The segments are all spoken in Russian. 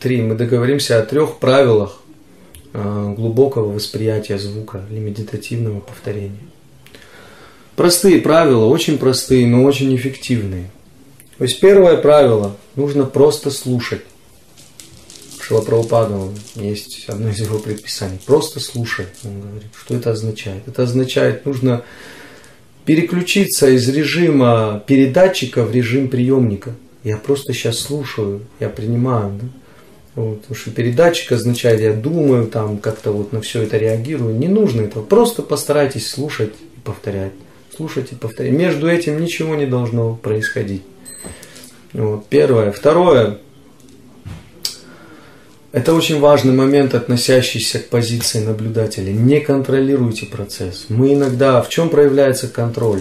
три. Мы договоримся о трех правилах э, глубокого восприятия звука или медитативного повторения. Простые правила, очень простые, но очень эффективные. То есть первое правило – нужно просто слушать. Шилапрабхупада, есть одно из его предписаний. Просто слушай, он говорит. Что это означает? Это означает, нужно переключиться из режима передатчика в режим приемника. Я просто сейчас слушаю, я принимаю. Да? Вот, потому что передатчик означает, я думаю, там как-то вот на все это реагирую. Не нужно этого. Просто постарайтесь слушать и повторять. Слушать и повторять. Между этим ничего не должно происходить. Вот, первое. Второе. Это очень важный момент, относящийся к позиции наблюдателя. Не контролируйте процесс. Мы иногда, в чем проявляется контроль?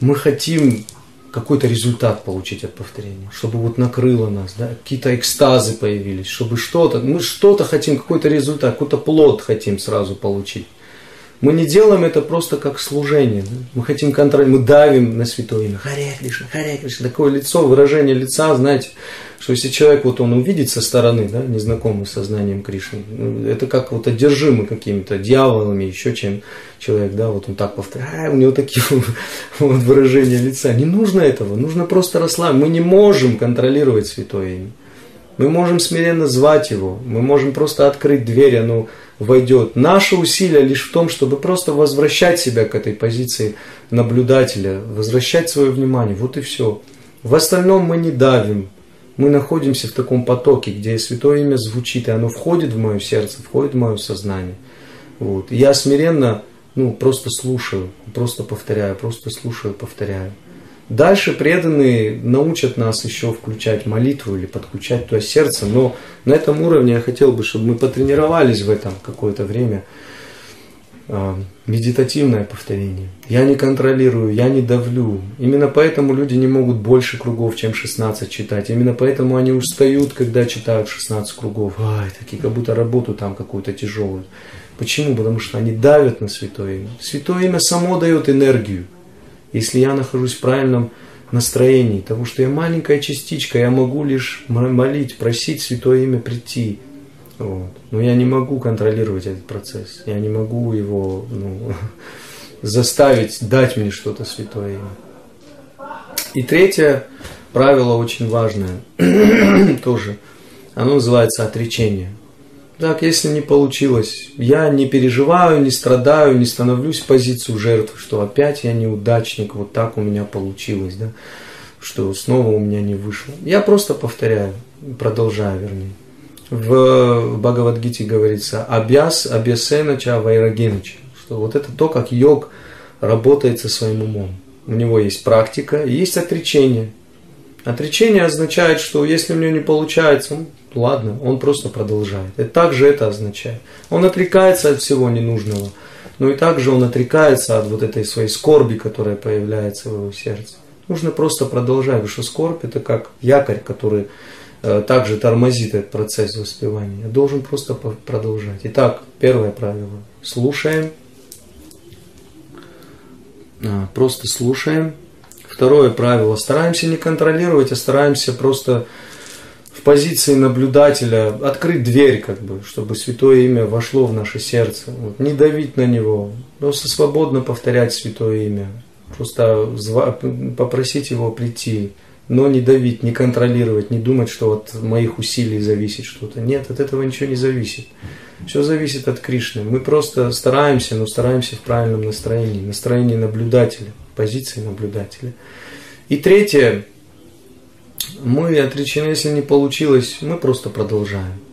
Мы хотим какой-то результат получить от повторения, чтобы вот накрыло нас, да, какие-то экстазы появились, чтобы что-то, мы что-то хотим, какой-то результат, какой-то плод хотим сразу получить. Мы не делаем это просто как служение. Да? Мы хотим контролировать, мы давим на святое имя. Харе Кришна, Харе Кришна. Такое лицо, выражение лица, знаете, что если человек вот он увидит со стороны, да, незнакомый сознанием Кришны, ну, это как вот одержимый какими-то дьяволами, еще чем человек, да, вот он так повторяет, а, у него такие вот выражения лица. Не нужно этого, нужно просто расслабить. Мы не можем контролировать святое имя. Мы можем смиренно звать его, мы можем просто открыть дверь, оно войдет. Наше усилие лишь в том, чтобы просто возвращать себя к этой позиции наблюдателя, возвращать свое внимание. Вот и все. В остальном мы не давим. Мы находимся в таком потоке, где Святое Имя звучит, и оно входит в мое сердце, входит в мое сознание. Вот. И я смиренно ну, просто слушаю, просто повторяю, просто слушаю, повторяю. Дальше преданные научат нас еще включать молитву или подключать то сердце, но на этом уровне я хотел бы, чтобы мы потренировались в этом какое-то время. А, медитативное повторение. Я не контролирую, я не давлю. Именно поэтому люди не могут больше кругов, чем 16 читать. Именно поэтому они устают, когда читают 16 кругов. Ай, такие как будто работу там какую-то тяжелую. Почему? Потому что они давят на Святое Имя. Святое Имя само дает энергию если я нахожусь в правильном настроении, того, что я маленькая частичка, я могу лишь молить, просить Святое Имя прийти. Вот. Но я не могу контролировать этот процесс. Я не могу его ну, заставить дать мне что-то Святое Имя. И третье правило очень важное тоже. Оно называется отречение. Так, если не получилось, я не переживаю, не страдаю, не становлюсь в позицию жертвы, что опять я неудачник, вот так у меня получилось, да, что снова у меня не вышло. Я просто повторяю, продолжаю, вернее. В Бхагавадгите говорится «Абьяс абьясенача вайрагенача», что вот это то, как йог работает со своим умом. У него есть практика, есть отречение. Отречение означает, что если у него не получается, Ладно, он просто продолжает. И также это означает. Он отрекается от всего ненужного, но и также он отрекается от вот этой своей скорби, которая появляется в его сердце. Нужно просто продолжать, потому что скорбь это как якорь, который э, также тормозит этот процесс воспевания. Должен просто продолжать. Итак, первое правило. Слушаем. А, просто слушаем. Второе правило. Стараемся не контролировать, а стараемся просто позиции наблюдателя открыть дверь, как бы, чтобы святое имя вошло в наше сердце. Вот, не давить на него, просто свободно повторять святое имя. Просто попросить его прийти, но не давить, не контролировать, не думать, что от моих усилий зависит что-то. Нет, от этого ничего не зависит. Все зависит от Кришны. Мы просто стараемся, но стараемся в правильном настроении, настроении наблюдателя, позиции наблюдателя. И третье, мы отречены, если не получилось, мы просто продолжаем.